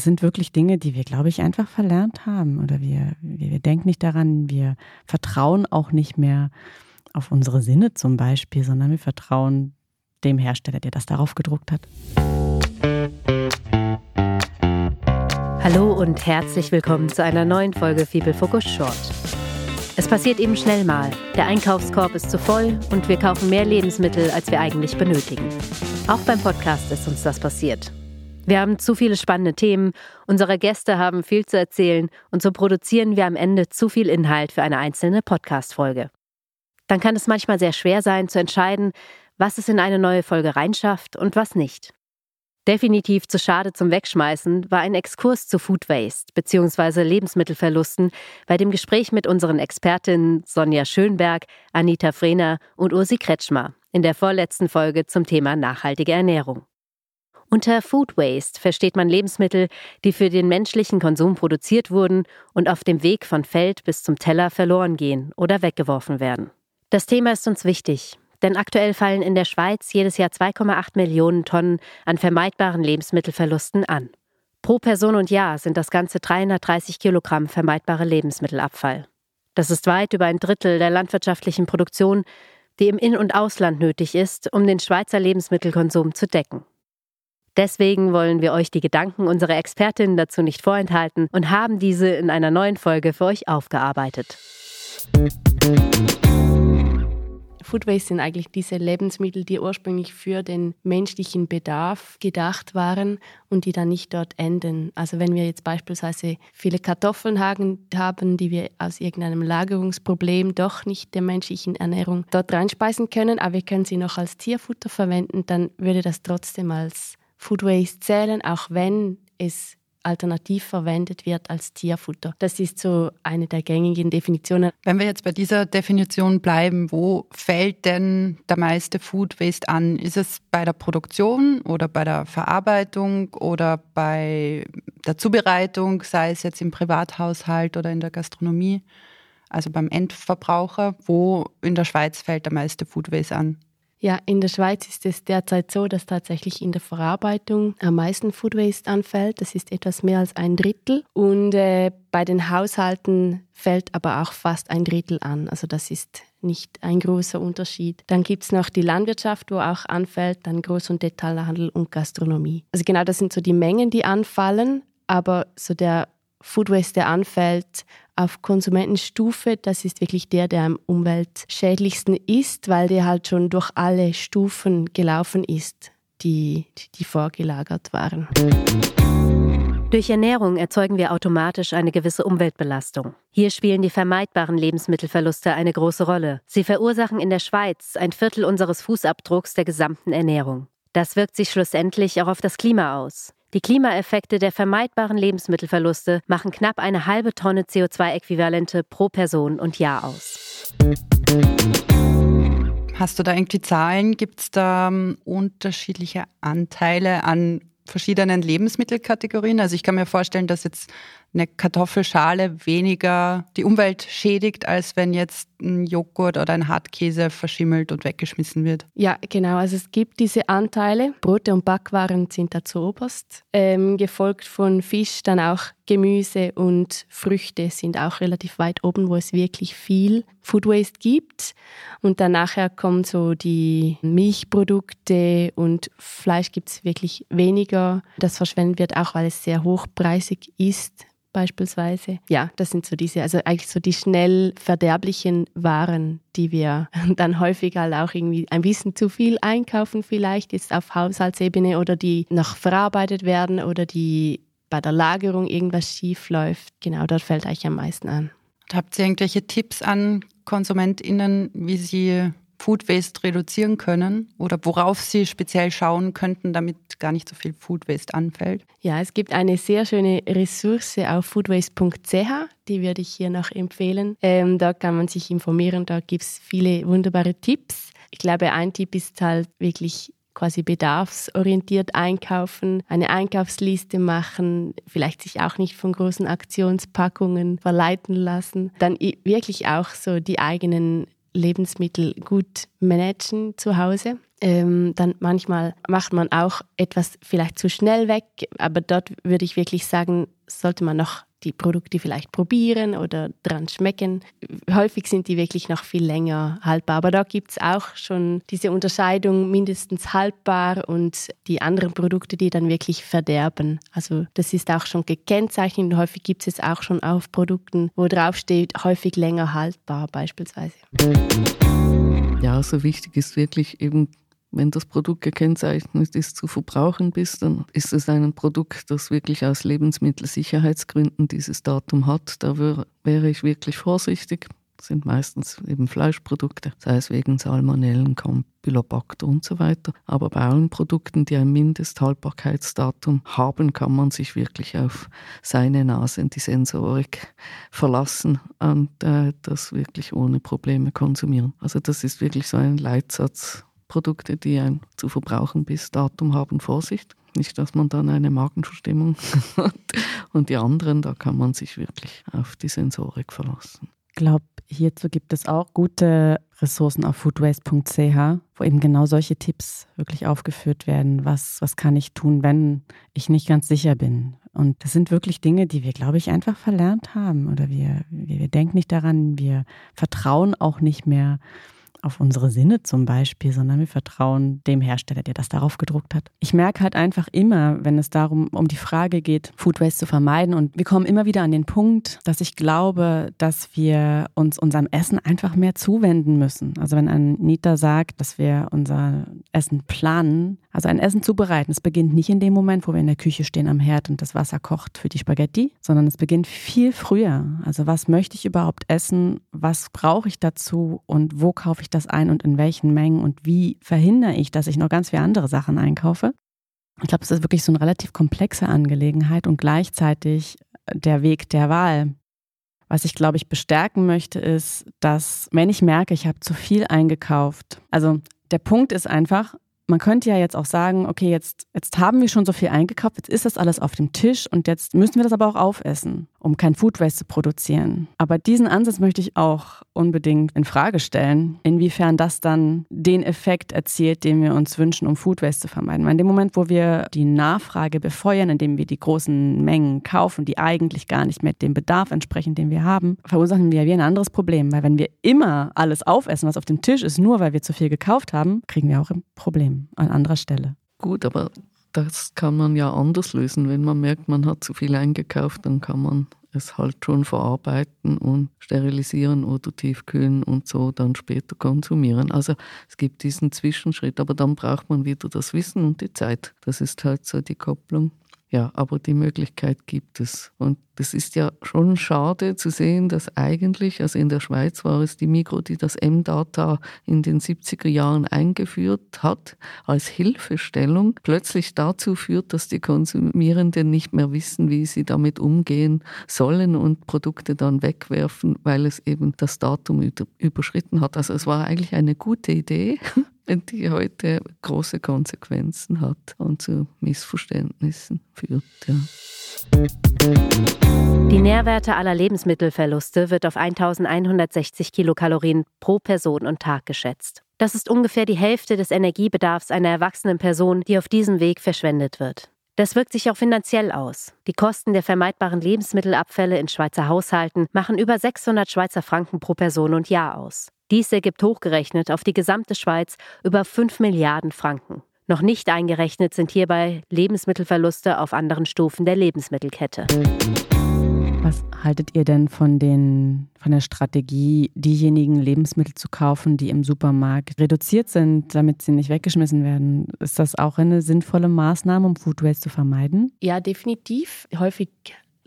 Das sind wirklich Dinge, die wir, glaube ich, einfach verlernt haben. Oder wir, wir, wir denken nicht daran, wir vertrauen auch nicht mehr auf unsere Sinne zum Beispiel, sondern wir vertrauen dem Hersteller, der das darauf gedruckt hat. Hallo und herzlich willkommen zu einer neuen Folge Fibel Focus Short. Es passiert eben schnell mal. Der Einkaufskorb ist zu voll und wir kaufen mehr Lebensmittel, als wir eigentlich benötigen. Auch beim Podcast ist uns das passiert. Wir haben zu viele spannende Themen, unsere Gäste haben viel zu erzählen und so produzieren wir am Ende zu viel Inhalt für eine einzelne Podcast-Folge. Dann kann es manchmal sehr schwer sein zu entscheiden, was es in eine neue Folge reinschafft und was nicht. Definitiv zu schade zum Wegschmeißen war ein Exkurs zu Food Waste bzw. Lebensmittelverlusten bei dem Gespräch mit unseren Expertinnen Sonja Schönberg, Anita Frehner und Ursi Kretschmer in der vorletzten Folge zum Thema nachhaltige Ernährung. Unter Food Waste versteht man Lebensmittel, die für den menschlichen Konsum produziert wurden und auf dem Weg von Feld bis zum Teller verloren gehen oder weggeworfen werden. Das Thema ist uns wichtig, denn aktuell fallen in der Schweiz jedes Jahr 2,8 Millionen Tonnen an vermeidbaren Lebensmittelverlusten an. Pro Person und Jahr sind das ganze 330 Kilogramm vermeidbare Lebensmittelabfall. Das ist weit über ein Drittel der landwirtschaftlichen Produktion, die im In- und Ausland nötig ist, um den Schweizer Lebensmittelkonsum zu decken. Deswegen wollen wir euch die Gedanken unserer Expertinnen dazu nicht vorenthalten und haben diese in einer neuen Folge für euch aufgearbeitet. Food Waste sind eigentlich diese Lebensmittel, die ursprünglich für den menschlichen Bedarf gedacht waren und die dann nicht dort enden. Also wenn wir jetzt beispielsweise viele Kartoffeln haben, die wir aus irgendeinem Lagerungsproblem doch nicht der menschlichen Ernährung dort reinspeisen können, aber wir können sie noch als Tierfutter verwenden, dann würde das trotzdem als Food Waste zählen, auch wenn es alternativ verwendet wird als Tierfutter. Das ist so eine der gängigen Definitionen. Wenn wir jetzt bei dieser Definition bleiben, wo fällt denn der meiste Food Waste an? Ist es bei der Produktion oder bei der Verarbeitung oder bei der Zubereitung, sei es jetzt im Privathaushalt oder in der Gastronomie? Also beim Endverbraucher, wo in der Schweiz fällt der meiste Food Waste an? Ja, in der Schweiz ist es derzeit so, dass tatsächlich in der Verarbeitung am meisten Food Waste anfällt. Das ist etwas mehr als ein Drittel. Und äh, bei den Haushalten fällt aber auch fast ein Drittel an. Also das ist nicht ein großer Unterschied. Dann gibt es noch die Landwirtschaft, wo auch anfällt, dann Groß- und Detailhandel und Gastronomie. Also genau das sind so die Mengen, die anfallen. Aber so der Food Waste, der anfällt, auf Konsumentenstufe, das ist wirklich der, der am umweltschädlichsten ist, weil der halt schon durch alle Stufen gelaufen ist, die, die vorgelagert waren. Durch Ernährung erzeugen wir automatisch eine gewisse Umweltbelastung. Hier spielen die vermeidbaren Lebensmittelverluste eine große Rolle. Sie verursachen in der Schweiz ein Viertel unseres Fußabdrucks der gesamten Ernährung. Das wirkt sich schlussendlich auch auf das Klima aus. Die Klimaeffekte der vermeidbaren Lebensmittelverluste machen knapp eine halbe Tonne CO2-Äquivalente pro Person und Jahr aus. Hast du da irgendwie Zahlen? Gibt es da um, unterschiedliche Anteile an verschiedenen Lebensmittelkategorien? Also ich kann mir vorstellen, dass jetzt eine Kartoffelschale weniger die Umwelt schädigt, als wenn jetzt ein Joghurt oder ein Hartkäse verschimmelt und weggeschmissen wird. Ja, genau. Also es gibt diese Anteile. Brote und Backwaren sind da zuoberst. Ähm, gefolgt von Fisch, dann auch Gemüse und Früchte sind auch relativ weit oben, wo es wirklich viel Food Waste gibt. Und dann nachher kommen so die Milchprodukte und Fleisch gibt es wirklich weniger. Das verschwendet wird auch, weil es sehr hochpreisig ist beispielsweise. Ja, das sind so diese, also eigentlich so die schnell verderblichen Waren, die wir dann häufig halt auch irgendwie ein bisschen zu viel einkaufen, vielleicht jetzt auf Haushaltsebene oder die noch verarbeitet werden oder die bei der Lagerung irgendwas schief läuft. Genau, dort fällt eigentlich am meisten an. Habt ihr irgendwelche Tipps an KonsumentInnen, wie sie Food Waste reduzieren können oder worauf Sie speziell schauen könnten, damit gar nicht so viel Food Waste anfällt? Ja, es gibt eine sehr schöne Ressource auf foodwaste.ch, die würde ich hier noch empfehlen. Ähm, da kann man sich informieren, da gibt es viele wunderbare Tipps. Ich glaube, ein Tipp ist halt wirklich quasi bedarfsorientiert einkaufen, eine Einkaufsliste machen, vielleicht sich auch nicht von großen Aktionspackungen verleiten lassen, dann wirklich auch so die eigenen Lebensmittel gut managen zu Hause. Ähm, dann manchmal macht man auch etwas vielleicht zu schnell weg, aber dort würde ich wirklich sagen, sollte man noch die Produkte vielleicht probieren oder dran schmecken. Häufig sind die wirklich noch viel länger haltbar. Aber da gibt es auch schon diese Unterscheidung mindestens haltbar und die anderen Produkte, die dann wirklich verderben. Also das ist auch schon gekennzeichnet und häufig gibt es es auch schon auf Produkten, wo drauf steht, häufig länger haltbar beispielsweise. Ja, so wichtig ist wirklich eben wenn das Produkt gekennzeichnet ist, zu verbrauchen bist, dann ist es ein Produkt, das wirklich aus Lebensmittelsicherheitsgründen dieses Datum hat. Da wäre ich wirklich vorsichtig. Das sind meistens eben Fleischprodukte, sei es wegen Salmonellen, Campylobacter und so weiter. Aber bei allen Produkten, die ein Mindesthaltbarkeitsdatum haben, kann man sich wirklich auf seine Nase und die Sensorik verlassen und äh, das wirklich ohne Probleme konsumieren. Also das ist wirklich so ein Leitsatz, Produkte, die ein zu verbrauchen bis Datum haben, Vorsicht. Nicht, dass man dann eine Magenverstimmung hat. Und die anderen, da kann man sich wirklich auf die Sensorik verlassen. Ich glaube, hierzu gibt es auch gute Ressourcen auf foodwaste.ch, wo eben genau solche Tipps wirklich aufgeführt werden. Was, was kann ich tun, wenn ich nicht ganz sicher bin? Und das sind wirklich Dinge, die wir, glaube ich, einfach verlernt haben. Oder wir, wir, wir denken nicht daran, wir vertrauen auch nicht mehr auf unsere Sinne zum Beispiel, sondern wir vertrauen dem Hersteller, der das darauf gedruckt hat. Ich merke halt einfach immer, wenn es darum um die Frage geht, Food Waste zu vermeiden und wir kommen immer wieder an den Punkt, dass ich glaube, dass wir uns unserem Essen einfach mehr zuwenden müssen. Also wenn Anita sagt, dass wir unser Essen planen, also ein Essen zubereiten, es beginnt nicht in dem Moment, wo wir in der Küche stehen am Herd und das Wasser kocht für die Spaghetti, sondern es beginnt viel früher. Also was möchte ich überhaupt essen? Was brauche ich dazu und wo kaufe ich das ein und in welchen Mengen und wie verhindere ich, dass ich noch ganz viele andere Sachen einkaufe. Ich glaube, es ist wirklich so eine relativ komplexe Angelegenheit und gleichzeitig der Weg der Wahl. Was ich, glaube ich, bestärken möchte, ist, dass wenn ich merke, ich habe zu viel eingekauft, also der Punkt ist einfach, man könnte ja jetzt auch sagen, okay, jetzt, jetzt haben wir schon so viel eingekauft, jetzt ist das alles auf dem Tisch und jetzt müssen wir das aber auch aufessen, um kein Food Waste zu produzieren. Aber diesen Ansatz möchte ich auch unbedingt in Frage stellen, inwiefern das dann den Effekt erzielt, den wir uns wünschen, um Food Waste zu vermeiden. Weil in dem Moment, wo wir die Nachfrage befeuern, indem wir die großen Mengen kaufen, die eigentlich gar nicht mehr dem Bedarf entsprechen, den wir haben, verursachen wir wie ein anderes Problem. Weil wenn wir immer alles aufessen, was auf dem Tisch ist, nur weil wir zu viel gekauft haben, kriegen wir auch ein Problem an anderer Stelle. Gut, aber das kann man ja anders lösen. Wenn man merkt, man hat zu viel eingekauft, dann kann man es halt schon verarbeiten und sterilisieren oder tiefkühlen und so dann später konsumieren. Also es gibt diesen Zwischenschritt, aber dann braucht man wieder das Wissen und die Zeit. Das ist halt so die Kopplung. Ja, aber die Möglichkeit gibt es. Und das ist ja schon schade zu sehen, dass eigentlich, also in der Schweiz war es die Migro, die das M-Data in den 70er Jahren eingeführt hat, als Hilfestellung, plötzlich dazu führt, dass die Konsumierenden nicht mehr wissen, wie sie damit umgehen sollen und Produkte dann wegwerfen, weil es eben das Datum überschritten hat. Also es war eigentlich eine gute Idee, die heute große Konsequenzen hat und zu Missverständnissen führt. Ja. Die Nährwerte aller Lebensmittelverluste wird auf 1160 Kilokalorien pro Person und Tag geschätzt. Das ist ungefähr die Hälfte des Energiebedarfs einer erwachsenen Person, die auf diesem Weg verschwendet wird. Das wirkt sich auch finanziell aus. Die Kosten der vermeidbaren Lebensmittelabfälle in Schweizer Haushalten machen über 600 Schweizer Franken pro Person und Jahr aus. Dies ergibt hochgerechnet auf die gesamte Schweiz über 5 Milliarden Franken. Noch nicht eingerechnet sind hierbei Lebensmittelverluste auf anderen Stufen der Lebensmittelkette. Was haltet ihr denn von, den, von der Strategie, diejenigen Lebensmittel zu kaufen, die im Supermarkt reduziert sind, damit sie nicht weggeschmissen werden? Ist das auch eine sinnvolle Maßnahme, um Food Waste zu vermeiden? Ja, definitiv. Häufig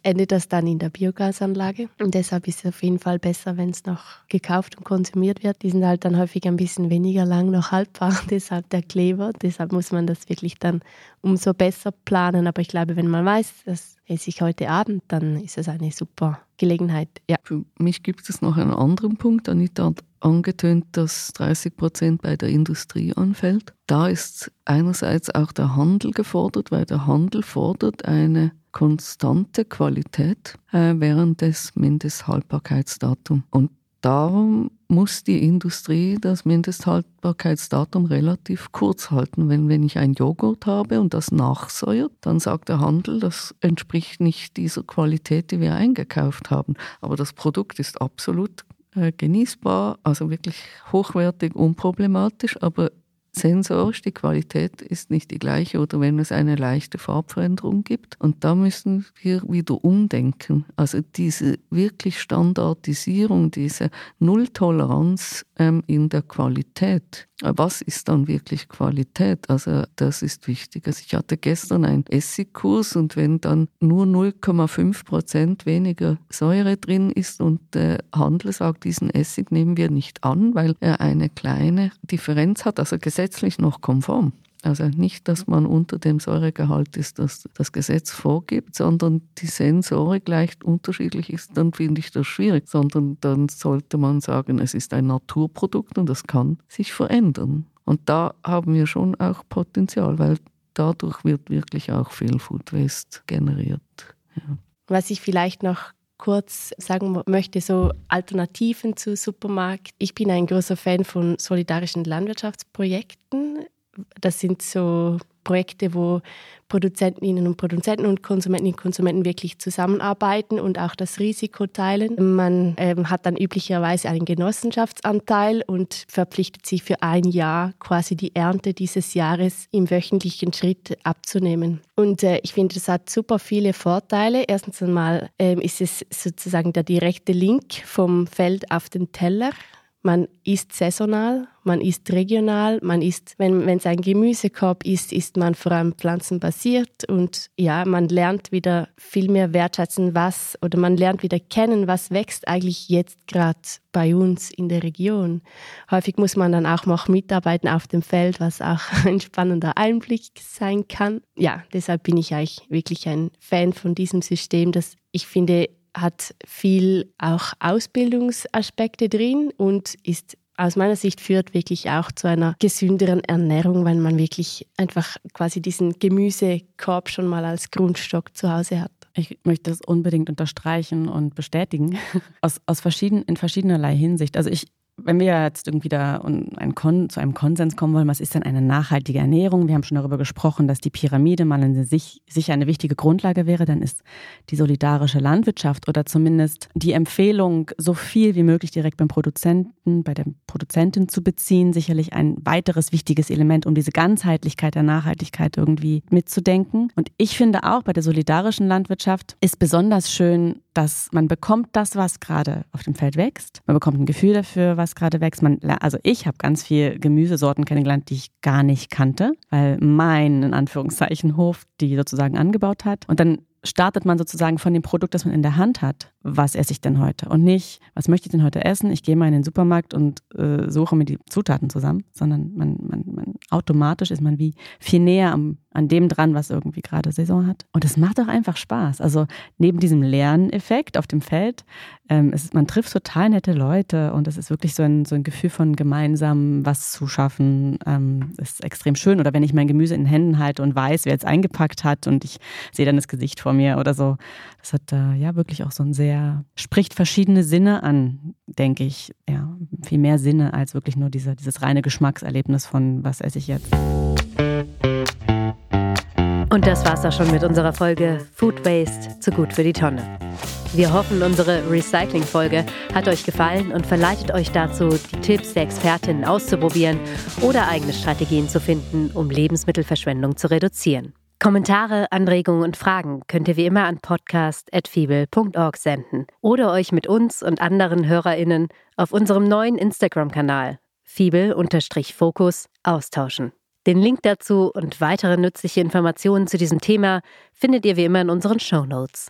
endet das dann in der Biogasanlage. Und deshalb ist es auf jeden Fall besser, wenn es noch gekauft und konsumiert wird. Die sind halt dann häufig ein bisschen weniger lang noch haltbar, deshalb der Kleber. Deshalb muss man das wirklich dann umso besser planen. Aber ich glaube, wenn man weiß, das esse ich heute Abend, dann ist es eine super Gelegenheit. Ja. Für mich gibt es noch einen anderen Punkt. Anita hat angetönt, dass 30 Prozent bei der Industrie anfällt. Da ist einerseits auch der Handel gefordert, weil der Handel fordert eine konstante Qualität äh, während des Mindesthaltbarkeitsdatums. Und darum muss die Industrie das Mindesthaltbarkeitsdatum relativ kurz halten. Wenn, wenn ich ein Joghurt habe und das nachsäuert, dann sagt der Handel, das entspricht nicht dieser Qualität, die wir eingekauft haben. Aber das Produkt ist absolut äh, genießbar, also wirklich hochwertig, unproblematisch, aber sensorisch, die Qualität ist nicht die gleiche oder wenn es eine leichte Farbveränderung gibt. Und da müssen wir wieder umdenken. Also diese wirklich Standardisierung, diese Nulltoleranz ähm, in der Qualität. Was ist dann wirklich Qualität? Also das ist wichtig. Also ich hatte gestern einen Essiggkurs und wenn dann nur 0,5 Prozent weniger Säure drin ist und der Handel sagt, diesen Essig nehmen wir nicht an, weil er eine kleine Differenz hat, also gesetzlich noch konform. Also nicht, dass man unter dem Säuregehalt ist, das das Gesetz vorgibt, sondern die Sensorik leicht unterschiedlich ist, dann finde ich das schwierig, sondern dann sollte man sagen, es ist ein Naturprodukt und das kann sich verändern. Und da haben wir schon auch Potenzial, weil dadurch wird wirklich auch viel Food Waste generiert. Ja. Was ich vielleicht noch kurz sagen möchte, so Alternativen zu Supermarkt. Ich bin ein großer Fan von solidarischen Landwirtschaftsprojekten das sind so Projekte, wo Produzentinnen und Produzenten und Konsumentinnen und Konsumenten wirklich zusammenarbeiten und auch das Risiko teilen. Man ähm, hat dann üblicherweise einen Genossenschaftsanteil und verpflichtet sich für ein Jahr quasi die Ernte dieses Jahres im wöchentlichen Schritt abzunehmen. Und äh, ich finde, das hat super viele Vorteile. Erstens einmal ähm, ist es sozusagen der direkte Link vom Feld auf den Teller. Man isst saisonal, man isst regional, man isst, wenn es ein Gemüsekorb ist, isst man vor allem pflanzenbasiert und ja, man lernt wieder viel mehr wertschätzen, was oder man lernt wieder kennen, was wächst eigentlich jetzt gerade bei uns in der Region. Häufig muss man dann auch noch mitarbeiten auf dem Feld, was auch ein spannender Einblick sein kann. Ja, deshalb bin ich eigentlich wirklich ein Fan von diesem System, das ich finde hat viel auch Ausbildungsaspekte drin und ist aus meiner Sicht führt wirklich auch zu einer gesünderen Ernährung, weil man wirklich einfach quasi diesen Gemüsekorb schon mal als Grundstock zu Hause hat. Ich möchte das unbedingt unterstreichen und bestätigen, aus, aus verschieden, in verschiedenerlei Hinsicht. Also ich wenn wir jetzt irgendwie da ein zu einem Konsens kommen wollen, was ist denn eine nachhaltige Ernährung? Wir haben schon darüber gesprochen, dass die Pyramide mal in sich sicher eine wichtige Grundlage wäre. Dann ist die solidarische Landwirtschaft oder zumindest die Empfehlung, so viel wie möglich direkt beim Produzenten, bei der Produzentin zu beziehen, sicherlich ein weiteres wichtiges Element, um diese Ganzheitlichkeit der Nachhaltigkeit irgendwie mitzudenken. Und ich finde auch bei der solidarischen Landwirtschaft ist besonders schön, dass man bekommt das, was gerade auf dem Feld wächst. Man bekommt ein Gefühl dafür, was gerade wächst. Man, also ich habe ganz viel Gemüsesorten kennengelernt, die ich gar nicht kannte, weil mein, in Anführungszeichen, Hof die sozusagen angebaut hat. Und dann startet man sozusagen von dem Produkt, das man in der Hand hat. Was esse ich denn heute? Und nicht, was möchte ich denn heute essen? Ich gehe mal in den Supermarkt und äh, suche mir die Zutaten zusammen, sondern man, man, man automatisch ist man wie viel näher am, an dem dran, was irgendwie gerade Saison hat. Und es macht auch einfach Spaß. Also neben diesem Lerneffekt auf dem Feld, ähm, es man trifft total nette Leute und es ist wirklich so ein, so ein Gefühl von gemeinsam was zu schaffen. Ähm, ist extrem schön. Oder wenn ich mein Gemüse in den Händen halte und weiß, wer es eingepackt hat und ich sehe dann das Gesicht vor mir oder so. Das hat äh, ja wirklich auch so ein sehr, spricht verschiedene Sinne an, denke ich. Ja, viel mehr Sinne als wirklich nur diese, dieses reine Geschmackserlebnis von, was esse ich jetzt. Und das war's auch schon mit unserer Folge Food Waste zu gut für die Tonne. Wir hoffen, unsere Recycling-Folge hat euch gefallen und verleitet euch dazu, die Tipps der Expertinnen auszuprobieren oder eigene Strategien zu finden, um Lebensmittelverschwendung zu reduzieren. Kommentare, Anregungen und Fragen könnt ihr wie immer an podcast.fibel.org senden oder euch mit uns und anderen HörerInnen auf unserem neuen Instagram-Kanal fibel-fokus austauschen. Den Link dazu und weitere nützliche Informationen zu diesem Thema findet ihr wie immer in unseren Show Notes.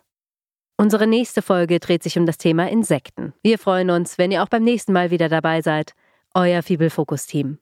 Unsere nächste Folge dreht sich um das Thema Insekten. Wir freuen uns, wenn ihr auch beim nächsten Mal wieder dabei seid. Euer Fibel-Fokus-Team.